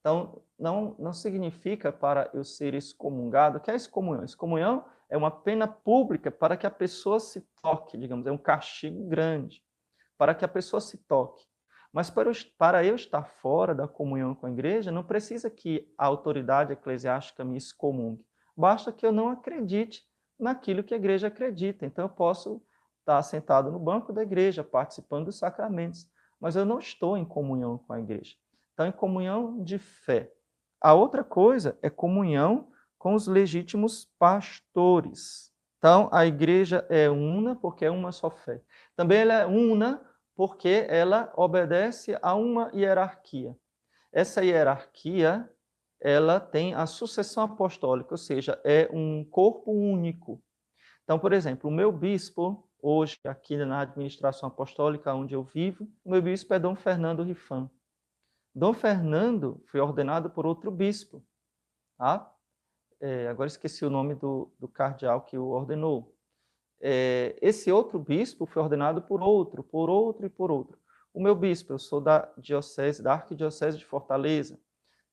Então, não, não significa para eu ser excomungado. O que é excomunhão? Excomunhão é uma pena pública para que a pessoa se toque, digamos, é um castigo grande, para que a pessoa se toque. Mas para eu, para eu estar fora da comunhão com a igreja, não precisa que a autoridade eclesiástica me excomungue. Basta que eu não acredite naquilo que a igreja acredita. Então, eu posso estar sentado no banco da igreja, participando dos sacramentos, mas eu não estou em comunhão com a igreja. Então, em comunhão de fé. A outra coisa é comunhão com os legítimos pastores. Então, a igreja é una porque é uma só fé. Também ela é una porque ela obedece a uma hierarquia. Essa hierarquia, ela tem a sucessão apostólica, ou seja, é um corpo único. Então, por exemplo, o meu bispo, hoje, aqui na administração apostólica onde eu vivo, o meu bispo é Dom Fernando Rifan. Dom Fernando foi ordenado por outro bispo. Tá? É, agora esqueci o nome do, do cardeal que o ordenou. É, esse outro bispo foi ordenado por outro, por outro e por outro. O meu bispo, eu sou da diocese, da arquidiocese de Fortaleza.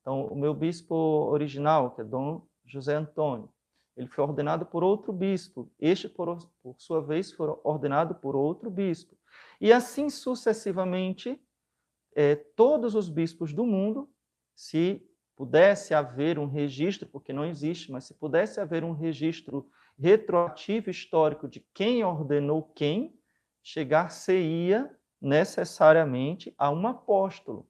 Então, o meu bispo original, que é Dom José Antônio, ele foi ordenado por outro bispo. Este, por, por sua vez, foi ordenado por outro bispo. E assim sucessivamente, é, todos os bispos do mundo, se pudesse haver um registro, porque não existe, mas se pudesse haver um registro retroativo histórico de quem ordenou quem, chegar-se-ia necessariamente a um apóstolo.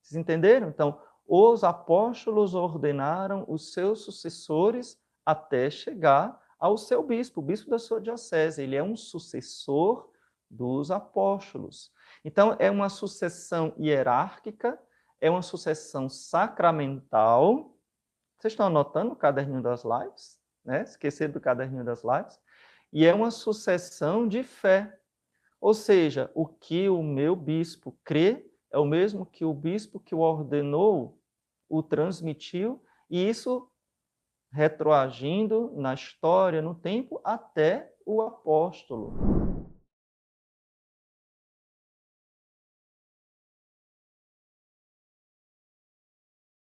Vocês entenderam? Então, os apóstolos ordenaram os seus sucessores até chegar ao seu bispo, o bispo da sua diocese. Ele é um sucessor dos apóstolos. Então, é uma sucessão hierárquica, é uma sucessão sacramental. Vocês estão anotando o caderninho das lives? né? esquecer do caderninho das lives, e é uma sucessão de fé. Ou seja, o que o meu bispo crê é o mesmo que o bispo que o ordenou o transmitiu, e isso retroagindo na história, no tempo, até o apóstolo.